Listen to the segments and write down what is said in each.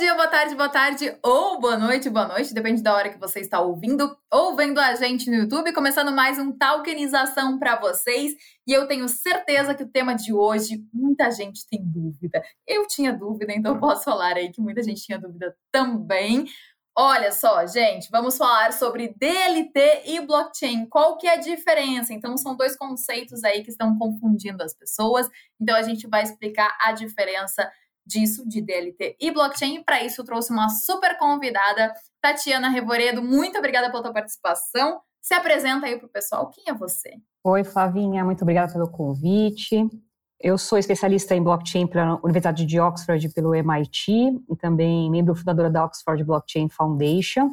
dia, boa tarde, boa tarde, ou boa noite, boa noite, depende da hora que você está ouvindo ou vendo a gente no YouTube, começando mais um Talkenização para vocês. E eu tenho certeza que o tema de hoje, muita gente tem dúvida. Eu tinha dúvida, então posso falar aí que muita gente tinha dúvida também. Olha só, gente, vamos falar sobre DLT e blockchain. Qual que é a diferença? Então, são dois conceitos aí que estão confundindo as pessoas. Então, a gente vai explicar a diferença disso, de DLT e blockchain. E para isso, eu trouxe uma super convidada, Tatiana Revoredo. Muito obrigada pela tua participação. Se apresenta aí para o pessoal. Quem é você? Oi, Flavinha. Muito obrigada pelo convite. Eu sou especialista em blockchain pela Universidade de Oxford pelo MIT e também membro fundadora da Oxford Blockchain Foundation.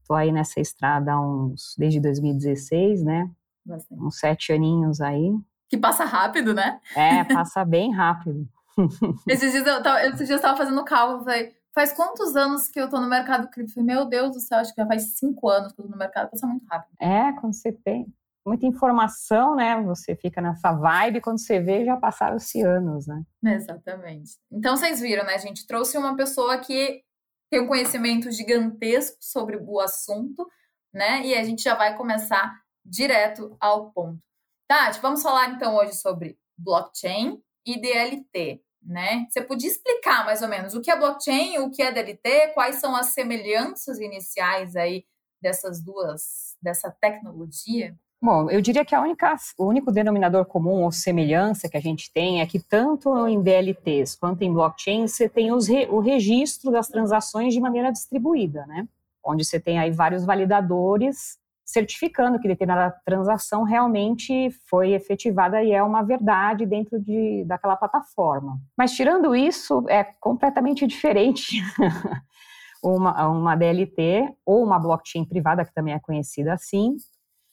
Estou aí nessa estrada uns, desde 2016, né? Bastante. Uns sete aninhos aí. Que passa rápido, né? É, passa bem rápido. esses dias eu estava fazendo cálculo, falei, faz quantos anos que eu estou no mercado cripto? Falei, meu Deus do céu, acho que já faz cinco anos que eu estou no mercado, passa muito rápido. É, quando você tem muita informação, né? Você fica nessa vibe, quando você vê, já passaram-se anos, né? Exatamente. Então, vocês viram, né, gente? Trouxe uma pessoa que tem um conhecimento gigantesco sobre o assunto, né? E a gente já vai começar direto ao ponto. Tati, vamos falar então hoje sobre blockchain e DLT, né? Você podia explicar mais ou menos o que é blockchain, o que é DLT, quais são as semelhanças iniciais aí dessas duas, dessa tecnologia? Bom, eu diria que a única, o único denominador comum ou semelhança que a gente tem é que tanto em DLTs quanto em blockchain você tem os, o registro das transações de maneira distribuída, né? Onde você tem aí vários validadores certificando que determinada transação realmente foi efetivada e é uma verdade dentro de, daquela plataforma. Mas tirando isso, é completamente diferente uma, uma DLT ou uma blockchain privada, que também é conhecida assim,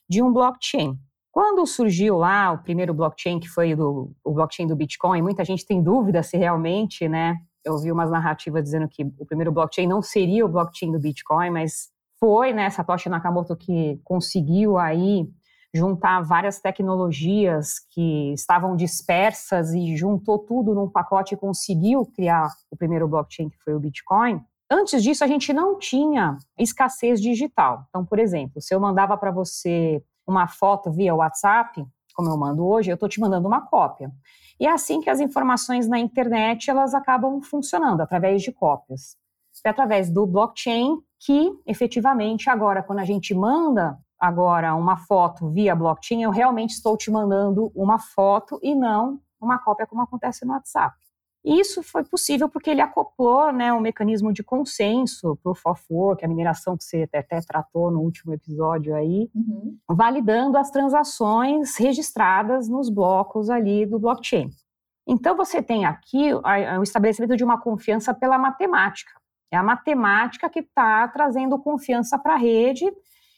de um blockchain. Quando surgiu lá o primeiro blockchain, que foi do, o blockchain do Bitcoin, muita gente tem dúvida se realmente, né? Eu vi umas narrativas dizendo que o primeiro blockchain não seria o blockchain do Bitcoin, mas foi, né, Satoshi Nakamoto que conseguiu aí juntar várias tecnologias que estavam dispersas e juntou tudo num pacote e conseguiu criar o primeiro blockchain que foi o Bitcoin. Antes disso, a gente não tinha escassez digital. Então, por exemplo, se eu mandava para você uma foto via WhatsApp, como eu mando hoje, eu estou te mandando uma cópia. E é assim que as informações na internet elas acabam funcionando, através de cópias. É através do blockchain que, efetivamente, agora, quando a gente manda agora uma foto via blockchain, eu realmente estou te mandando uma foto e não uma cópia como acontece no WhatsApp. E isso foi possível porque ele acoplou né, um mecanismo de consenso, proof of work, a mineração que você até tratou no último episódio aí, uhum. validando as transações registradas nos blocos ali do blockchain. Então você tem aqui o estabelecimento de uma confiança pela matemática. É a matemática que está trazendo confiança para a rede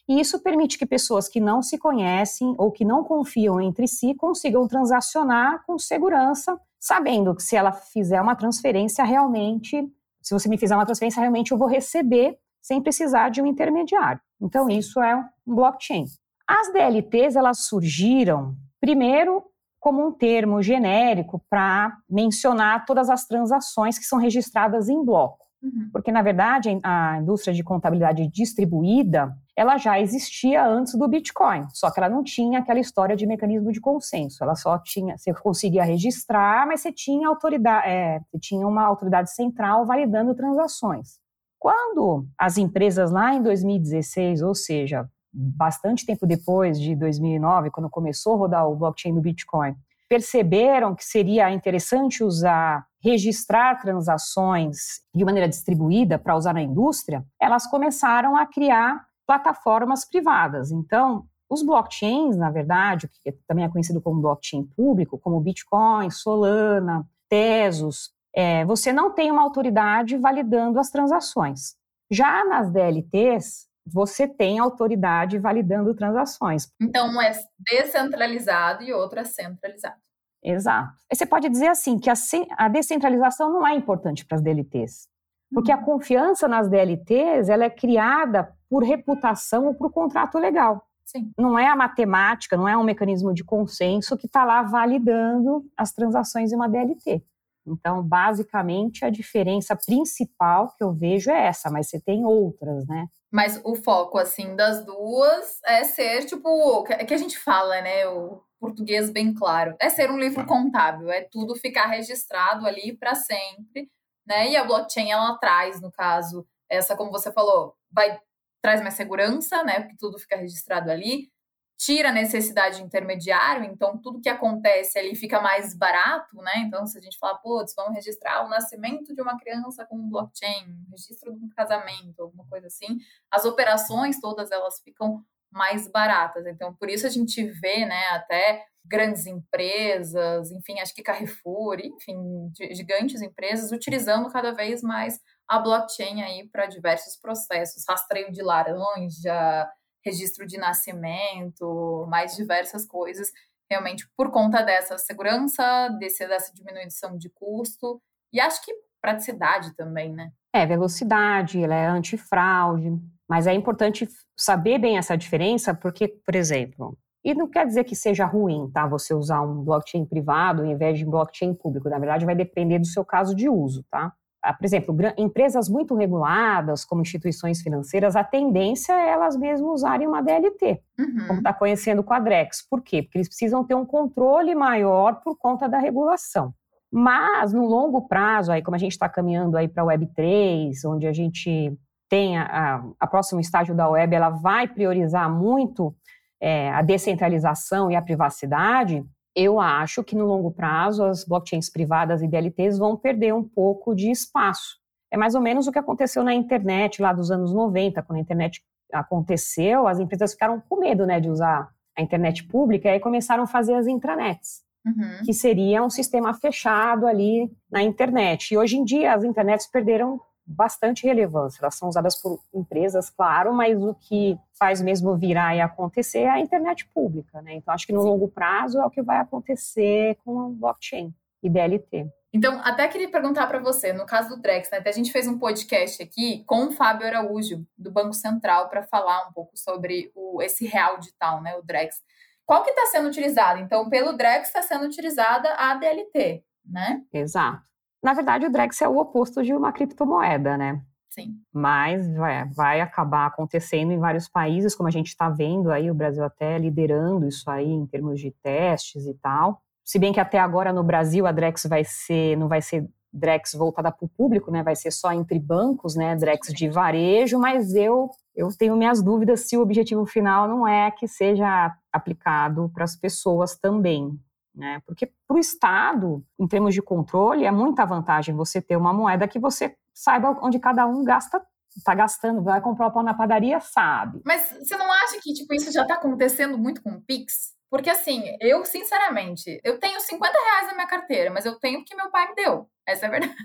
e isso permite que pessoas que não se conhecem ou que não confiam entre si consigam transacionar com segurança sabendo que se ela fizer uma transferência, realmente, se você me fizer uma transferência, realmente eu vou receber sem precisar de um intermediário. Então, isso é um blockchain. As DLTs, elas surgiram, primeiro, como um termo genérico para mencionar todas as transações que são registradas em bloco. Uhum. Porque, na verdade, a indústria de contabilidade distribuída, ela já existia antes do Bitcoin, só que ela não tinha aquela história de mecanismo de consenso. Ela só tinha, você conseguia registrar, mas você tinha autoridade, é, você tinha uma autoridade central validando transações. Quando as empresas lá em 2016, ou seja, bastante tempo depois de 2009, quando começou a rodar o blockchain do Bitcoin, perceberam que seria interessante usar registrar transações de maneira distribuída para usar na indústria, elas começaram a criar plataformas privadas. Então, os blockchains, na verdade, que também é conhecido como blockchain público, como Bitcoin, Solana, Tesos, é, você não tem uma autoridade validando as transações. Já nas DLTs, você tem autoridade validando transações. Então, um é descentralizado e outro é centralizado. Exato. Aí você pode dizer assim que a, a descentralização não é importante para as DLTs, porque a uhum. confiança nas DLTs ela é criada por reputação ou por contrato legal. Sim. Não é a matemática, não é um mecanismo de consenso que está lá validando as transações em uma DLT. Então, basicamente, a diferença principal que eu vejo é essa, mas você tem outras, né? Mas o foco, assim, das duas é ser, tipo, que a gente fala, né? O português bem claro. É ser um livro contábil, é tudo ficar registrado ali para sempre, né? E a blockchain, ela traz, no caso, essa, como você falou, vai traz mais segurança, né? Porque tudo fica registrado ali, tira a necessidade de intermediário, então tudo que acontece ali fica mais barato, né? Então, se a gente falar, putz, vamos registrar o nascimento de uma criança com um blockchain, registro de um casamento, alguma coisa assim, as operações todas elas ficam mais baratas. Então, por isso a gente vê, né, até grandes empresas, enfim, acho que Carrefour, enfim, gigantes empresas utilizando cada vez mais a blockchain aí para diversos processos, rastreio de laranja, registro de nascimento, mais diversas coisas, realmente por conta dessa segurança, desse, dessa diminuição de custo e acho que praticidade também, né? É, velocidade, ela é antifraude, mas é importante saber bem essa diferença, porque, por exemplo, e não quer dizer que seja ruim, tá? Você usar um blockchain privado ao invés de blockchain público. Na verdade, vai depender do seu caso de uso, tá? Ah, por exemplo, empresas muito reguladas, como instituições financeiras, a tendência é elas mesmas usarem uma DLT, uhum. como está conhecendo o Quadrex. Por quê? Porque eles precisam ter um controle maior por conta da regulação. Mas, no longo prazo, aí, como a gente está caminhando aí para a Web3, onde a gente tem a, a, a, próximo estágio da web, ela vai priorizar muito é, a descentralização e a privacidade, eu acho que no longo prazo as blockchains privadas e DLTs vão perder um pouco de espaço. É mais ou menos o que aconteceu na internet lá dos anos 90, quando a internet aconteceu, as empresas ficaram com medo né, de usar a internet pública e aí começaram a fazer as intranets, uhum. que seria um sistema fechado ali na internet. E hoje em dia as internets perderam bastante relevância. Elas são usadas por empresas, claro, mas o que faz mesmo virar e acontecer é a internet pública, né? Então, acho que no longo prazo é o que vai acontecer com o blockchain e DLT. Então, até queria perguntar para você, no caso do Drex, né, até a gente fez um podcast aqui com o Fábio Araújo, do Banco Central, para falar um pouco sobre o, esse real digital, né, o Drex. Qual que está sendo utilizado? Então, pelo Drex está sendo utilizada a DLT, né? Exato. Na verdade, o Drex é o oposto de uma criptomoeda, né? Sim. Mas vai, vai acabar acontecendo em vários países, como a gente está vendo aí, o Brasil até liderando isso aí em termos de testes e tal. Se bem que até agora no Brasil a Drex vai ser, não vai ser Drex voltada para o público, né? Vai ser só entre bancos, né? Drex de varejo, mas eu eu tenho minhas dúvidas se o objetivo final não é que seja aplicado para as pessoas também né? Porque para o Estado, em termos de controle, é muita vantagem você ter uma moeda que você saiba onde cada um gasta está gastando, vai comprar o pão na padaria, sabe. Mas você não acha que tipo, isso já está acontecendo muito com o Pix? Porque assim, eu, sinceramente, eu tenho 50 reais na minha carteira, mas eu tenho porque meu pai me deu. Essa é a verdade.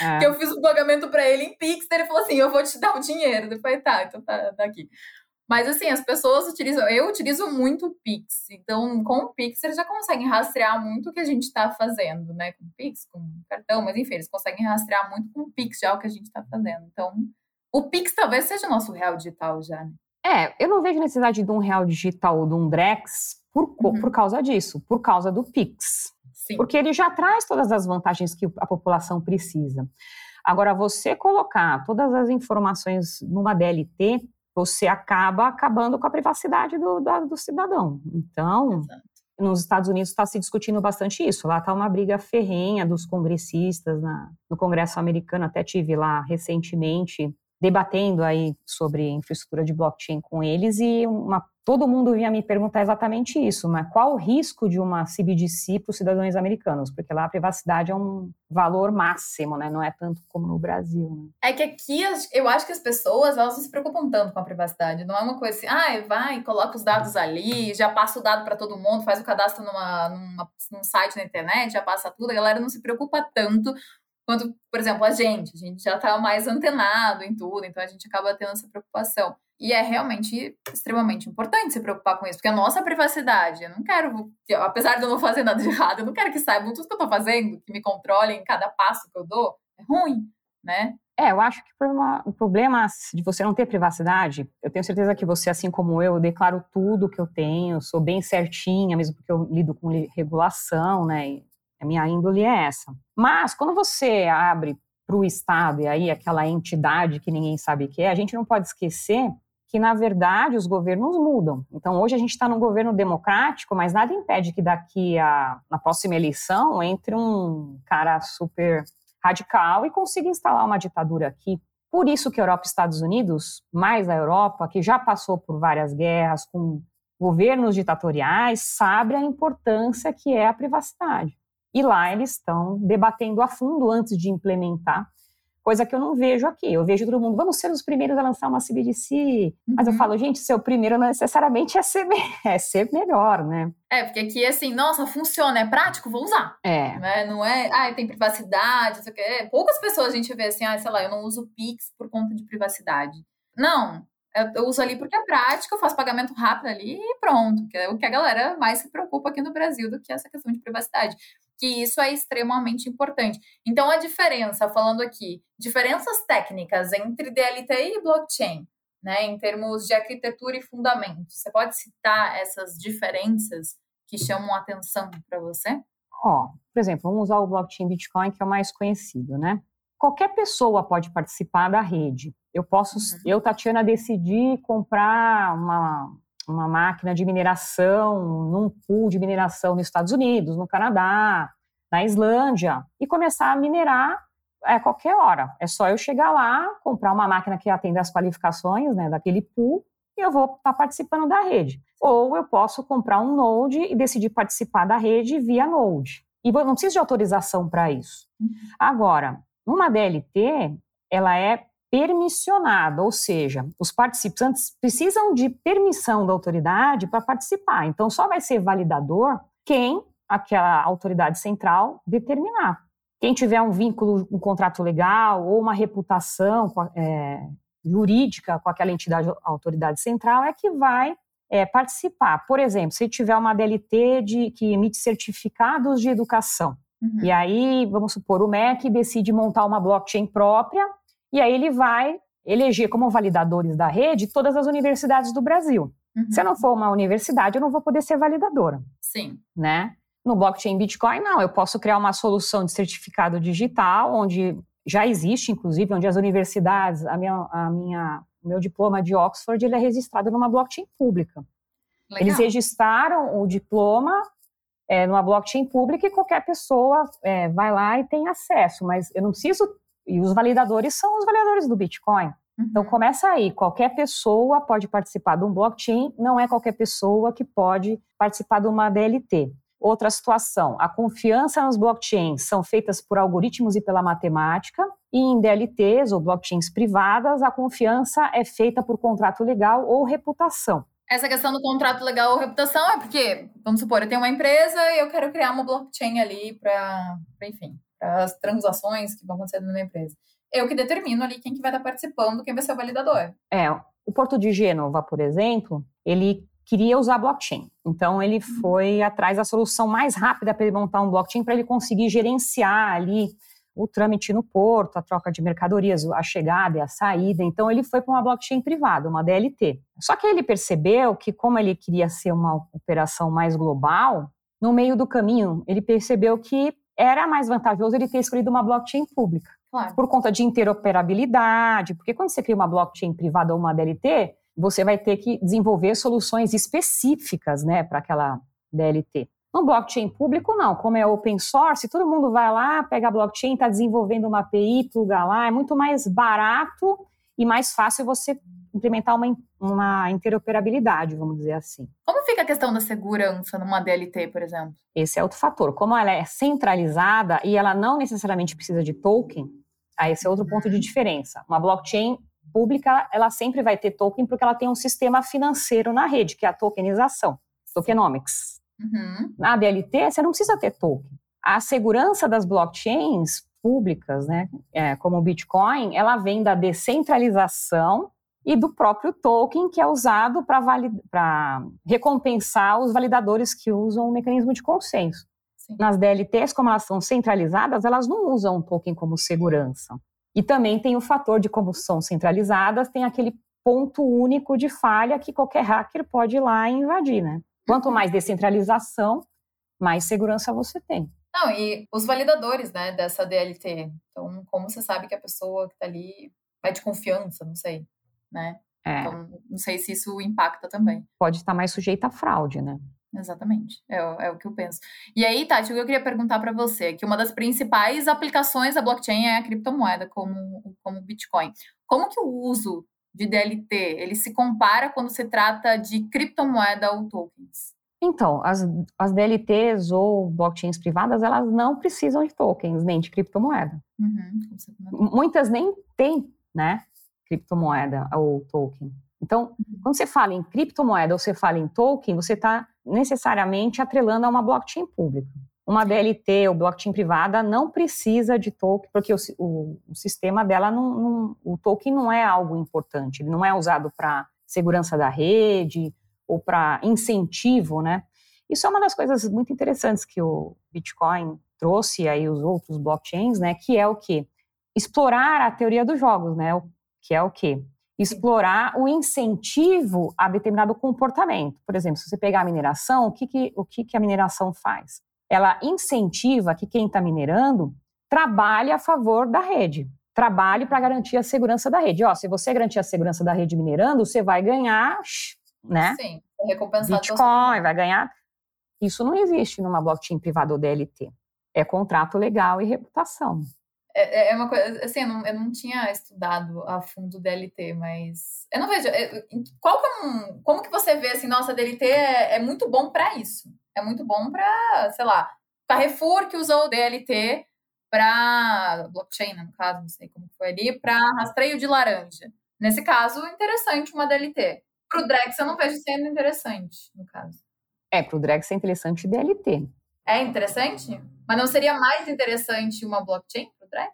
É. que eu fiz o pagamento para ele em Pix, ele falou assim: eu vou te dar o dinheiro. Depois, tá, então tá, tá aqui. Mas assim, as pessoas utilizam, eu utilizo muito o Pix. Então, com o Pix, eles já conseguem rastrear muito o que a gente está fazendo, né? Com o Pix, com o cartão, mas enfim, eles conseguem rastrear muito com o Pix já o que a gente está fazendo. Então, o Pix talvez seja o nosso real digital já, né? É, eu não vejo necessidade de um real digital ou de um Drex por, uhum. por causa disso, por causa do Pix. Sim. Porque ele já traz todas as vantagens que a população precisa. Agora, você colocar todas as informações numa DLT, você acaba acabando com a privacidade do, do, do cidadão. Então, Exato. nos Estados Unidos está se discutindo bastante isso. Lá está uma briga ferrenha dos congressistas na, no Congresso americano. Até tive lá recentemente debatendo aí sobre infraestrutura de blockchain com eles e uma todo mundo vinha me perguntar exatamente isso, mas qual o risco de uma CBDC para os cidadãos americanos? Porque lá a privacidade é um valor máximo, né? Não é tanto como no Brasil. Né? É que aqui eu acho que as pessoas elas não se preocupam tanto com a privacidade. Não é uma coisa assim, ah, vai, coloca os dados ali, já passa o dado para todo mundo, faz o cadastro numa, numa, num site na internet, já passa tudo. A galera não se preocupa tanto quanto, por exemplo, a gente. A gente já está mais antenado em tudo, então a gente acaba tendo essa preocupação. E é realmente extremamente importante se preocupar com isso, porque a nossa privacidade, eu não quero, apesar de eu não fazer nada de errado, eu não quero que saibam tudo que eu tô fazendo, que me controlem cada passo que eu dou. É ruim, né? É, eu acho que o problema de você não ter privacidade, eu tenho certeza que você, assim como eu, eu declaro tudo que eu tenho, sou bem certinha, mesmo porque eu lido com regulação, né? A minha índole é essa. Mas quando você abre para o Estado e aí aquela entidade que ninguém sabe o que é, a gente não pode esquecer que, na verdade, os governos mudam. Então, hoje a gente está num governo democrático, mas nada impede que daqui a, na próxima eleição, entre um cara super radical e consiga instalar uma ditadura aqui. Por isso que Europa e Estados Unidos, mais a Europa, que já passou por várias guerras com governos ditatoriais, sabe a importância que é a privacidade. E lá eles estão debatendo a fundo antes de implementar coisa que eu não vejo aqui. Eu vejo todo mundo, vamos ser os primeiros a lançar uma CBDC. Uhum. Mas eu uhum. falo, gente, ser o primeiro não necessariamente é ser, é ser melhor, né? É, porque aqui, assim, nossa, funciona, é prático, vou usar. É. Né? Não é, ah, tem privacidade, não sei o quê. Poucas pessoas a gente vê assim, ah, sei lá, eu não uso Pix por conta de privacidade. Não, eu uso ali porque é prático, eu faço pagamento rápido ali e pronto. Que é o que a galera mais se preocupa aqui no Brasil do que essa questão de privacidade que isso é extremamente importante. Então, a diferença, falando aqui, diferenças técnicas entre DLT e blockchain, né, em termos de arquitetura e fundamentos, você pode citar essas diferenças que chamam atenção para você? Ó, oh, por exemplo, vamos usar o blockchain Bitcoin, que é o mais conhecido, né? Qualquer pessoa pode participar da rede. Eu posso, uhum. eu, Tatiana, decidir comprar uma, uma máquina de mineração num pool de mineração nos Estados Unidos, no Canadá, na Islândia, e começar a minerar a é, qualquer hora. É só eu chegar lá, comprar uma máquina que atenda as qualificações né, daquele pool e eu vou estar tá participando da rede. Ou eu posso comprar um Node e decidir participar da rede via Node. E não preciso de autorização para isso. Uhum. Agora, uma DLT, ela é permissionada, ou seja, os participantes precisam de permissão da autoridade para participar. Então, só vai ser validador quem aquela autoridade central determinar. Quem tiver um vínculo, um contrato legal ou uma reputação é, jurídica com aquela entidade, autoridade central, é que vai é, participar. Por exemplo, se tiver uma DLT de, que emite certificados de educação, uhum. e aí, vamos supor, o MEC decide montar uma blockchain própria e aí ele vai eleger como validadores da rede todas as universidades do Brasil. Uhum. Se eu não for uma universidade, eu não vou poder ser validadora. Sim. Né? No blockchain Bitcoin, não. Eu posso criar uma solução de certificado digital, onde já existe, inclusive, onde as universidades, a minha, a minha, o meu diploma de Oxford, ele é registrado numa blockchain pública. Legal. Eles registraram o diploma é, numa blockchain pública e qualquer pessoa é, vai lá e tem acesso, mas eu não preciso e os validadores são os validadores do Bitcoin. Então uhum. começa aí, qualquer pessoa pode participar de um blockchain, não é qualquer pessoa que pode participar de uma DLT. Outra situação, a confiança nos blockchains são feitas por algoritmos e pela matemática, e em DLTs ou blockchains privadas, a confiança é feita por contrato legal ou reputação. Essa questão do contrato legal ou reputação é porque, vamos supor, eu tenho uma empresa e eu quero criar uma blockchain ali para, enfim, as transações que vão acontecer na minha empresa. Eu que determino ali quem que vai estar participando, quem vai ser o validador. É, o Porto de Gênova, por exemplo, ele queria usar blockchain. Então ele uhum. foi atrás da solução mais rápida para ele montar um blockchain para ele conseguir gerenciar ali o trâmite no porto, a troca de mercadorias, a chegada e a saída. Então ele foi para uma blockchain privada, uma DLT. Só que ele percebeu que como ele queria ser uma operação mais global, no meio do caminho ele percebeu que era mais vantajoso ele ter escolhido uma blockchain pública. Claro. Por conta de interoperabilidade, porque quando você cria uma blockchain privada ou uma DLT, você vai ter que desenvolver soluções específicas né, para aquela DLT. No blockchain público, não. Como é open source, todo mundo vai lá, pega a blockchain, está desenvolvendo uma API, pluga lá. É muito mais barato e mais fácil você implementar uma, uma interoperabilidade, vamos dizer assim. Como fica a questão da segurança numa DLT, por exemplo? Esse é outro fator. Como ela é centralizada e ela não necessariamente precisa de token, aí esse é outro ponto de uhum. diferença. Uma blockchain pública, ela sempre vai ter token porque ela tem um sistema financeiro na rede, que é a tokenização, tokenomics. Uhum. Na DLT, você não precisa ter token. A segurança das blockchains públicas, né, é, como o Bitcoin, ela vem da descentralização e do próprio token que é usado para recompensar os validadores que usam o mecanismo de consenso. Sim. Nas DLTs, como elas são centralizadas, elas não usam o token como segurança. E também tem o fator de como são centralizadas, tem aquele ponto único de falha que qualquer hacker pode ir lá e invadir, né? Quanto mais descentralização, mais segurança você tem. Não, e os validadores, né, dessa DLT. Então, como você sabe que a pessoa que está ali vai de confiança, não sei, né? É. Então, não sei se isso impacta também. Pode estar mais sujeita a fraude, né? Exatamente, é, é, o que eu penso. E aí, Tati, o que eu queria perguntar para você que uma das principais aplicações da blockchain é a criptomoeda, como, como o Bitcoin. Como que o uso de DLT ele se compara quando se trata de criptomoeda ou tokens? Então, as, as DLTs ou blockchains privadas, elas não precisam de tokens, nem de criptomoeda. Uhum, Muitas nem têm, né, criptomoeda ou token. Então, uhum. quando você fala em criptomoeda ou você fala em token, você está necessariamente atrelando a uma blockchain pública. Uma DLT ou blockchain privada não precisa de token, porque o, o, o sistema dela, não, não, o token não é algo importante, ele não é usado para segurança da rede, ou para incentivo, né? Isso é uma das coisas muito interessantes que o Bitcoin trouxe aí os outros blockchains, né? Que é o que explorar a teoria dos jogos, né? Que é o que explorar o incentivo a determinado comportamento. Por exemplo, se você pegar a mineração, o que, que o que, que a mineração faz? Ela incentiva que quem está minerando trabalhe a favor da rede, trabalhe para garantir a segurança da rede. Ó, se você garantir a segurança da rede minerando, você vai ganhar né? Sim, recompensado. Bitcoin, vai ganhar. Isso não existe numa blockchain privada ou DLT. É contrato legal e reputação. É, é, é uma coisa, assim, eu não, eu não tinha estudado a fundo DLT, mas eu não vejo. É, qual que é um, como que você vê assim, nossa, DLT é, é muito bom para isso? É muito bom para, sei lá, Carrefour que usou o DLT para blockchain, né, no caso, não sei como foi ali, para rastreio de laranja. Nesse caso, interessante uma DLT. Pro Drex eu não vejo sendo interessante, no caso. É, pro Drex é interessante DLT. É interessante? Mas não seria mais interessante uma blockchain Drex?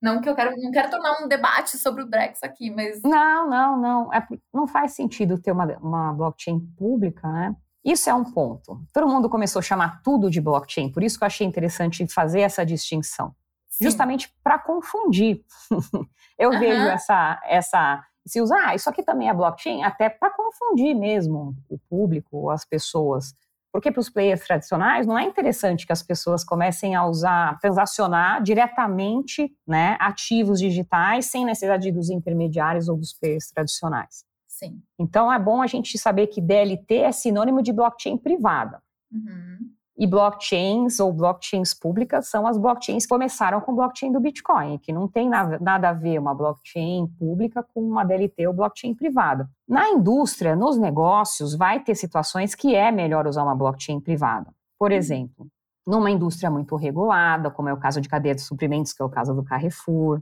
Não que eu quero, não quero tornar um debate sobre o Drex aqui, mas. Não, não, não. É, não faz sentido ter uma, uma blockchain pública, né? Isso é um ponto. Todo mundo começou a chamar tudo de blockchain, por isso que eu achei interessante fazer essa distinção. Sim. Justamente para confundir. eu uhum. vejo essa, essa se usar, ah, isso aqui também é blockchain, até para confundir mesmo o público, as pessoas. Porque para os players tradicionais não é interessante que as pessoas comecem a usar, transacionar diretamente né, ativos digitais sem necessidade dos intermediários ou dos players tradicionais. Sim. Então é bom a gente saber que DLT é sinônimo de blockchain privada. Uhum. E blockchains ou blockchains públicas são as blockchains que começaram com o blockchain do Bitcoin, que não tem nada a ver uma blockchain pública com uma DLT ou blockchain privada. Na indústria, nos negócios, vai ter situações que é melhor usar uma blockchain privada. Por uhum. exemplo, numa indústria muito regulada, como é o caso de cadeia de suprimentos, que é o caso do Carrefour,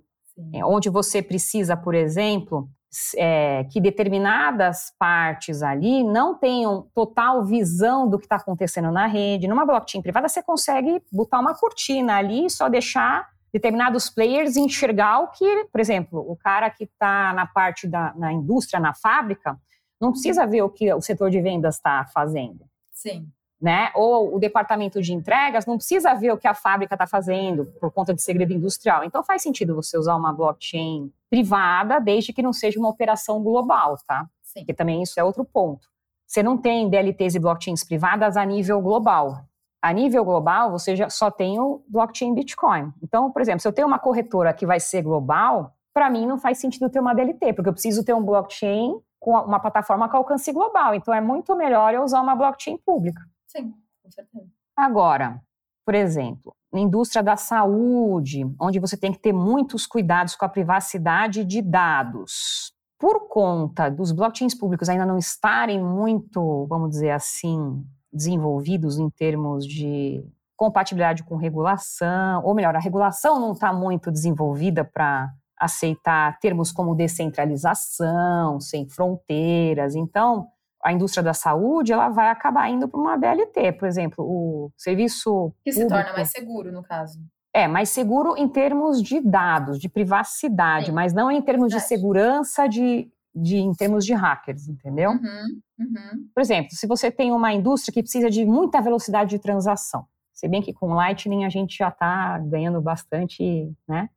é, onde você precisa, por exemplo, é, que determinadas partes ali não tenham total visão do que está acontecendo na rede. Numa blockchain privada, você consegue botar uma cortina ali e só deixar determinados players enxergar o que, por exemplo, o cara que está na parte da na indústria, na fábrica, não precisa ver o que o setor de vendas está fazendo. Sim né? Ou o departamento de entregas não precisa ver o que a fábrica está fazendo por conta de segredo industrial. Então faz sentido você usar uma blockchain privada, desde que não seja uma operação global, tá? Sim. Porque também isso é outro ponto. Você não tem DLTs e blockchains privadas a nível global. A nível global, você já só tem o blockchain Bitcoin. Então, por exemplo, se eu tenho uma corretora que vai ser global, para mim não faz sentido ter uma DLT, porque eu preciso ter um blockchain com uma plataforma com alcance global. Então, é muito melhor eu usar uma blockchain pública. Sim, com certeza. Agora, por exemplo, na indústria da saúde, onde você tem que ter muitos cuidados com a privacidade de dados. Por conta dos blockchains públicos ainda não estarem muito, vamos dizer assim, desenvolvidos em termos de compatibilidade com regulação, ou melhor, a regulação não está muito desenvolvida para aceitar termos como descentralização, sem fronteiras. Então, a indústria da saúde, ela vai acabar indo para uma DLT, por exemplo, o serviço que se público, torna mais seguro no caso. É, mais seguro em termos de dados, de privacidade, Sim. mas não em termos de segurança, de, de, em termos de hackers, entendeu? Uhum, uhum. Por exemplo, se você tem uma indústria que precisa de muita velocidade de transação, se bem que com Lightning a gente já está ganhando bastante, né?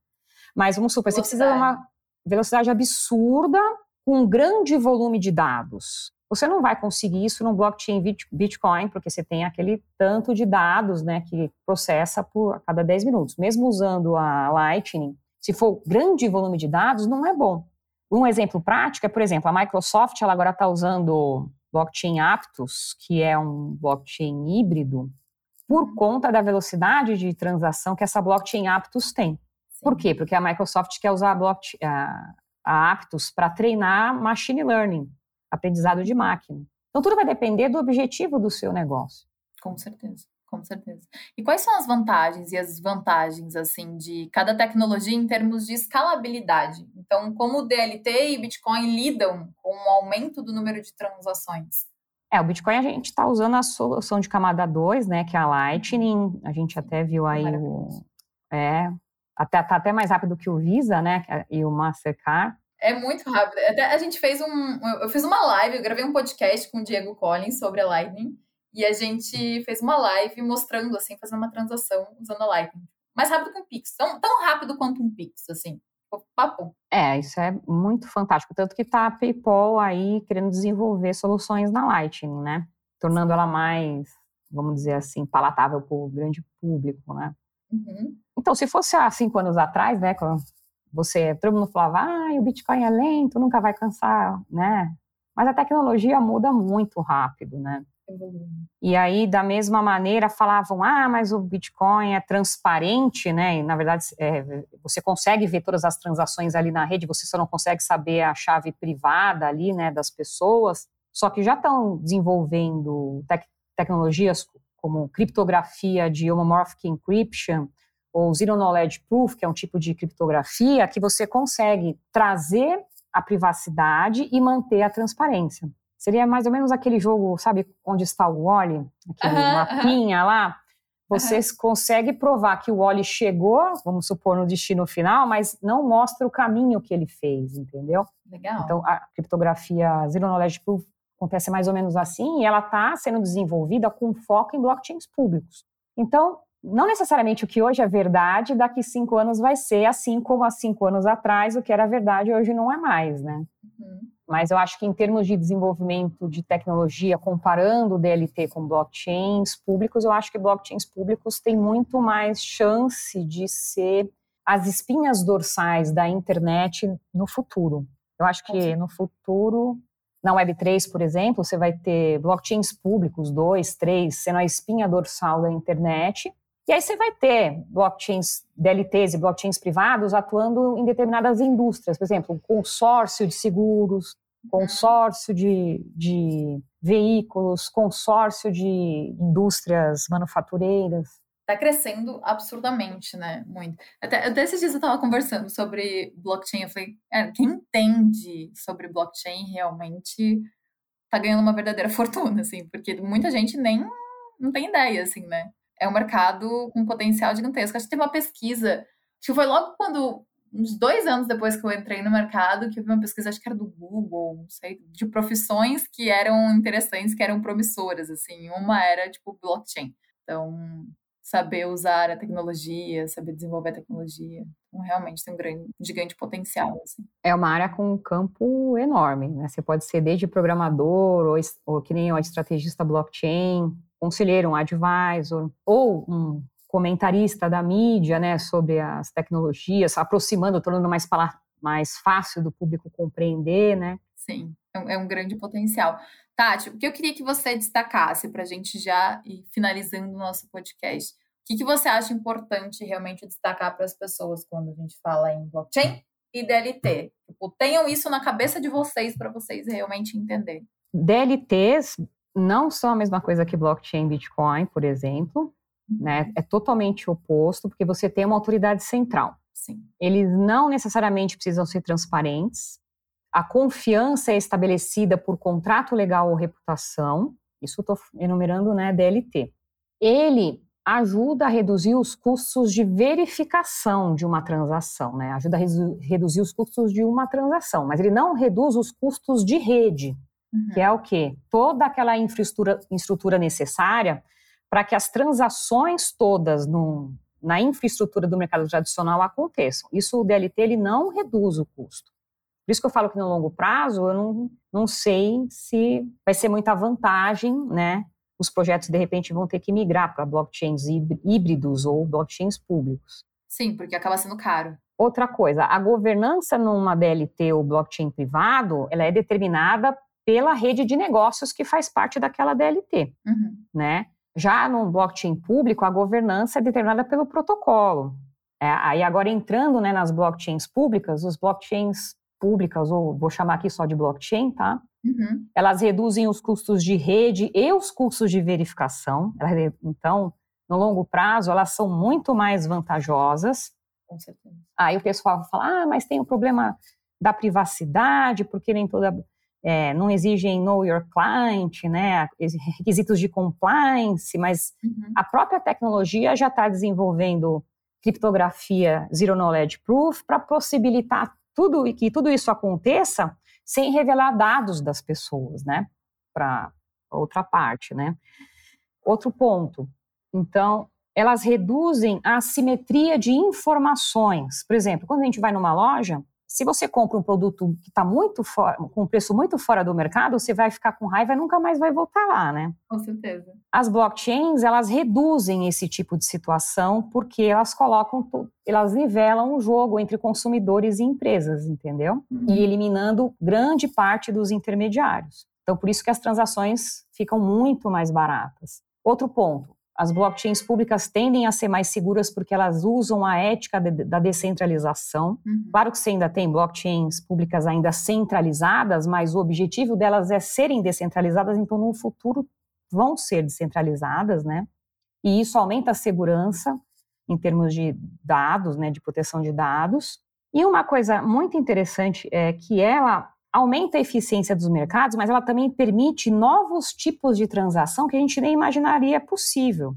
Mas vamos supor, você precisa de uma velocidade absurda com um grande volume de dados. Você não vai conseguir isso no blockchain Bitcoin, porque você tem aquele tanto de dados né, que processa por a cada 10 minutos. Mesmo usando a Lightning, se for grande volume de dados, não é bom. Um exemplo prático é, por exemplo, a Microsoft ela agora está usando blockchain Aptos, que é um blockchain híbrido, por uhum. conta da velocidade de transação que essa blockchain Aptos tem. Sim. Por quê? Porque a Microsoft quer usar a, blockchain, a, a Aptos para treinar machine learning, aprendizado de máquina. Então, tudo vai depender do objetivo do seu negócio. Com certeza. Com certeza. E quais são as vantagens e as desvantagens, assim, de cada tecnologia em termos de escalabilidade? Então, como o DLT e Bitcoin lidam com o aumento do número de transações? É, o Bitcoin a gente está usando a solução de camada 2, né, que é a Lightning. A gente até viu aí o... É, até, tá até mais rápido que o Visa, né, é, e o Mastercard. É muito rápido. Até a gente fez um... Eu fiz uma live, eu gravei um podcast com o Diego Collins sobre a Lightning. E a gente fez uma live mostrando, assim, fazendo uma transação usando a Lightning. Mais rápido que um Pix. Tão, tão rápido quanto um Pix, assim. Papo. É, isso é muito fantástico. Tanto que tá a PayPal aí querendo desenvolver soluções na Lightning, né? Tornando ela mais, vamos dizer assim, palatável para o grande público, né? Uhum. Então, se fosse há cinco anos atrás, né, você, todo mundo falava, ah, o Bitcoin é lento, nunca vai cansar, né? Mas a tecnologia muda muito rápido, né? E aí, da mesma maneira, falavam: ah, mas o Bitcoin é transparente, né? E, na verdade, é, você consegue ver todas as transações ali na rede, você só não consegue saber a chave privada ali, né, das pessoas. Só que já estão desenvolvendo tec tecnologias como criptografia de homomorphic encryption ou zero knowledge proof, que é um tipo de criptografia que você consegue trazer a privacidade e manter a transparência. Seria mais ou menos aquele jogo, sabe, onde está o Wally, aquele uhum, mapinha uhum. lá. Você uhum. consegue provar que o Wally chegou, vamos supor, no destino final, mas não mostra o caminho que ele fez, entendeu? Legal. Então, a criptografia Zero Knowledge Proof acontece mais ou menos assim, e ela está sendo desenvolvida com foco em blockchains públicos. Então, não necessariamente o que hoje é verdade, daqui cinco anos vai ser assim como há cinco anos atrás, o que era verdade hoje não é mais, né? Uhum. Mas eu acho que em termos de desenvolvimento de tecnologia, comparando o DLT com blockchains públicos, eu acho que blockchains públicos têm muito mais chance de ser as espinhas dorsais da internet no futuro. Eu acho que no futuro, na Web3, por exemplo, você vai ter blockchains públicos, dois, três, sendo a espinha dorsal da internet, e aí você vai ter blockchains DLTs e blockchains privados atuando em determinadas indústrias, por exemplo, um consórcio de seguros, consórcio de, de veículos, consórcio de indústrias manufatureiras. Está crescendo absurdamente, né? Muito. Até, até esses dias eu estava conversando sobre blockchain. Eu falei, é, quem entende sobre blockchain realmente está ganhando uma verdadeira fortuna, assim, porque muita gente nem não tem ideia, assim, né? É um mercado com potencial gigantesco. Acho que teve uma pesquisa, acho que foi logo quando, uns dois anos depois que eu entrei no mercado, que eu vi uma pesquisa, acho que era do Google, não sei, de profissões que eram interessantes, que eram promissoras, assim. Uma era, tipo, blockchain. Então, saber usar a tecnologia, saber desenvolver a tecnologia. Então, realmente tem um grande, gigante potencial. Assim. É uma área com um campo enorme, né? Você pode ser desde programador ou, ou que nem o estrategista blockchain, conselheiro, um advisor, ou um comentarista da mídia, né, sobre as tecnologias, aproximando, tornando mais, mais fácil do público compreender, né? Sim, é um, é um grande potencial. Tati, o que eu queria que você destacasse para a gente já ir finalizando o nosso podcast, o que, que você acha importante realmente destacar para as pessoas quando a gente fala em blockchain e DLT? Tipo, tenham isso na cabeça de vocês para vocês realmente entenderem. DLTs não são a mesma coisa que blockchain e Bitcoin, por exemplo, né? Uhum. É totalmente oposto, porque você tem uma autoridade central. Sim. Eles não necessariamente precisam ser transparentes. A confiança é estabelecida por contrato legal ou reputação. Isso estou enumerando, né, DLT. Ele ajuda a reduzir os custos de verificação de uma transação, né? Ajuda a reduzir os custos de uma transação, mas ele não reduz os custos de rede. Uhum. Que é o quê? Toda aquela infraestrutura, infraestrutura necessária para que as transações todas no, na infraestrutura do mercado tradicional aconteçam. Isso o DLT ele não reduz o custo. Por isso que eu falo que no longo prazo eu não, não sei se vai ser muita vantagem, né? Os projetos de repente vão ter que migrar para blockchains híbridos ou blockchains públicos. Sim, porque acaba sendo caro. Outra coisa, a governança numa DLT ou blockchain privado, ela é determinada pela rede de negócios que faz parte daquela DLT, uhum. né? Já no blockchain público, a governança é determinada pelo protocolo. É, aí agora entrando né, nas blockchains públicas, os blockchains públicas, ou vou chamar aqui só de blockchain, tá? Uhum. Elas reduzem os custos de rede e os custos de verificação. Então, no longo prazo, elas são muito mais vantajosas. Com certeza. Aí o pessoal fala, ah, mas tem o problema da privacidade, porque nem toda é, não exigem know your client, né, requisitos de compliance, mas uhum. a própria tecnologia já está desenvolvendo criptografia zero knowledge proof para possibilitar tudo e que tudo isso aconteça sem revelar dados das pessoas, né, para outra parte, né. Outro ponto, então elas reduzem a assimetria de informações. Por exemplo, quando a gente vai numa loja, se você compra um produto que está muito fora, com um preço muito fora do mercado, você vai ficar com raiva e nunca mais vai voltar lá, né? Com certeza. As blockchains, elas reduzem esse tipo de situação porque elas colocam, elas nivelam o jogo entre consumidores e empresas, entendeu? Uhum. E eliminando grande parte dos intermediários. Então, por isso que as transações ficam muito mais baratas. Outro ponto, as blockchains públicas tendem a ser mais seguras porque elas usam a ética de, da descentralização. Uhum. Claro que você ainda tem blockchains públicas ainda centralizadas, mas o objetivo delas é serem descentralizadas, então no futuro vão ser descentralizadas, né? E isso aumenta a segurança em termos de dados, né, de proteção de dados. E uma coisa muito interessante é que ela aumenta a eficiência dos mercados, mas ela também permite novos tipos de transação que a gente nem imaginaria possível.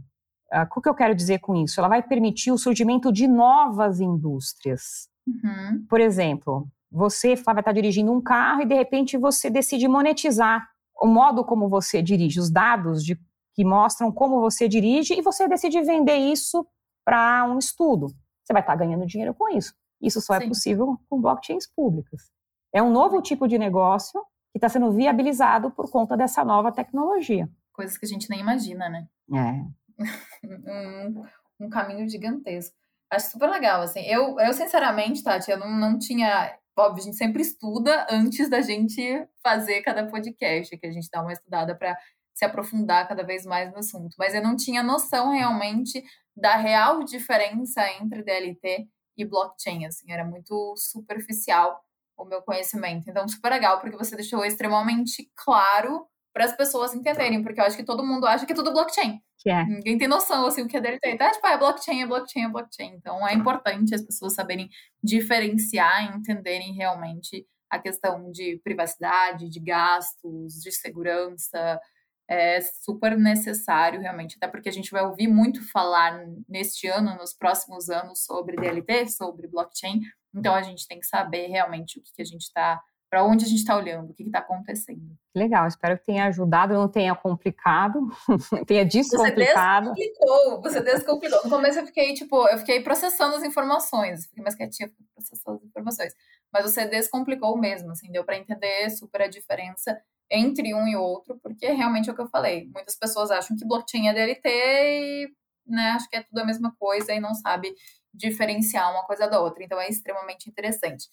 Uh, o que eu quero dizer com isso? Ela vai permitir o surgimento de novas indústrias. Uhum. Por exemplo, você vai estar dirigindo um carro e de repente você decide monetizar o modo como você dirige, os dados de, que mostram como você dirige e você decide vender isso para um estudo. Você vai estar ganhando dinheiro com isso. Isso só é Sim. é possível com blockchains públicas. É um novo tipo de negócio que está sendo viabilizado por conta dessa nova tecnologia. Coisas que a gente nem imagina, né? É. um, um, caminho gigantesco. Acho super legal, assim. Eu, eu sinceramente, Tati, eu não, não tinha. Óbvio, a gente sempre estuda antes da gente fazer cada podcast, que a gente dá uma estudada para se aprofundar cada vez mais no assunto. Mas eu não tinha noção realmente da real diferença entre DLT e blockchain, assim, era muito superficial o meu conhecimento. Então, super legal, porque você deixou extremamente claro para as pessoas entenderem, porque eu acho que todo mundo acha que é tudo blockchain. É. Ninguém tem noção, assim, o que é DLT. Tá, tipo, ah, é blockchain, é blockchain, é blockchain. Então, é importante as pessoas saberem diferenciar e entenderem realmente a questão de privacidade, de gastos, de segurança. É super necessário, realmente, até porque a gente vai ouvir muito falar neste ano, nos próximos anos, sobre DLT, sobre blockchain, então a gente tem que saber realmente o que, que a gente está, para onde a gente está olhando, o que está acontecendo. Legal, espero que tenha ajudado, não tenha complicado, tenha descomplicado. Você descomplicou, você descomplicou. No começo eu fiquei, tipo, eu fiquei processando as informações, fiquei mais quietinha processando as informações. Mas você descomplicou mesmo, assim, deu para entender super a diferença entre um e outro, porque realmente é o que eu falei. Muitas pessoas acham que blockchain é DLT e, né, acho que é tudo a mesma coisa e não sabe diferenciar uma coisa da outra. Então é extremamente interessante.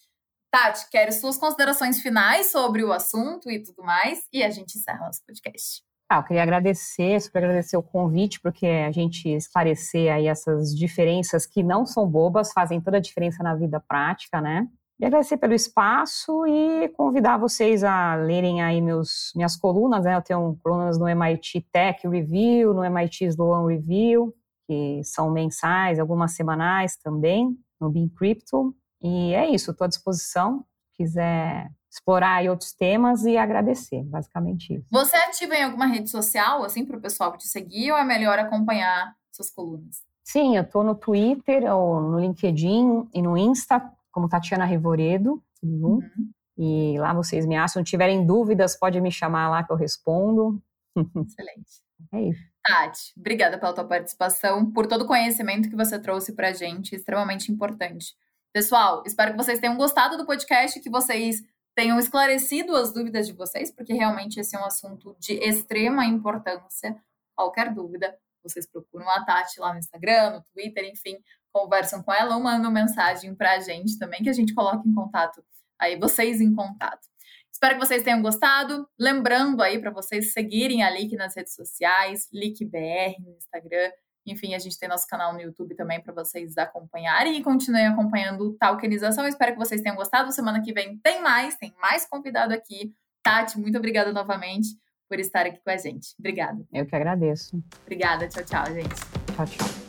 Tati, quero suas considerações finais sobre o assunto e tudo mais, e a gente encerra nosso podcast. Ah, eu queria agradecer, super agradecer o convite, porque a gente esclarecer aí essas diferenças que não são bobas, fazem toda a diferença na vida prática, né? E agradecer pelo espaço e convidar vocês a lerem aí meus, minhas colunas, né? Eu tenho colunas no MIT Tech Review, no MIT Sloan Review, que são mensais, algumas semanais também, no Bean Crypto. E é isso, estou à disposição. Quiser explorar outros temas e agradecer, basicamente isso. Você é ativa em alguma rede social, assim, para o pessoal te seguir, ou é melhor acompanhar suas colunas? Sim, eu estou no Twitter, ou no LinkedIn e no Insta, como Tatiana Rivoredo. Uhum. E lá vocês me acham. Se tiverem dúvidas, pode me chamar lá que eu respondo. Excelente. É isso. Tati, obrigada pela tua participação, por todo o conhecimento que você trouxe para a gente, extremamente importante Pessoal, espero que vocês tenham gostado do podcast, que vocês tenham esclarecido as dúvidas de vocês, porque realmente esse é um assunto de extrema importância. Qualquer dúvida, vocês procuram a Tati lá no Instagram, no Twitter, enfim, conversam com ela ou mandam mensagem para a gente também, que a gente coloca em contato, aí vocês em contato. Espero que vocês tenham gostado. Lembrando aí para vocês seguirem a Lick nas redes sociais, LickBR no Instagram. Enfim, a gente tem nosso canal no YouTube também para vocês acompanharem e continuem acompanhando Talkenização. Espero que vocês tenham gostado. Semana que vem tem mais, tem mais convidado aqui. Tati, muito obrigada novamente por estar aqui com a gente. Obrigada. Eu que agradeço. Obrigada. Tchau, tchau, gente. Tchau, tchau.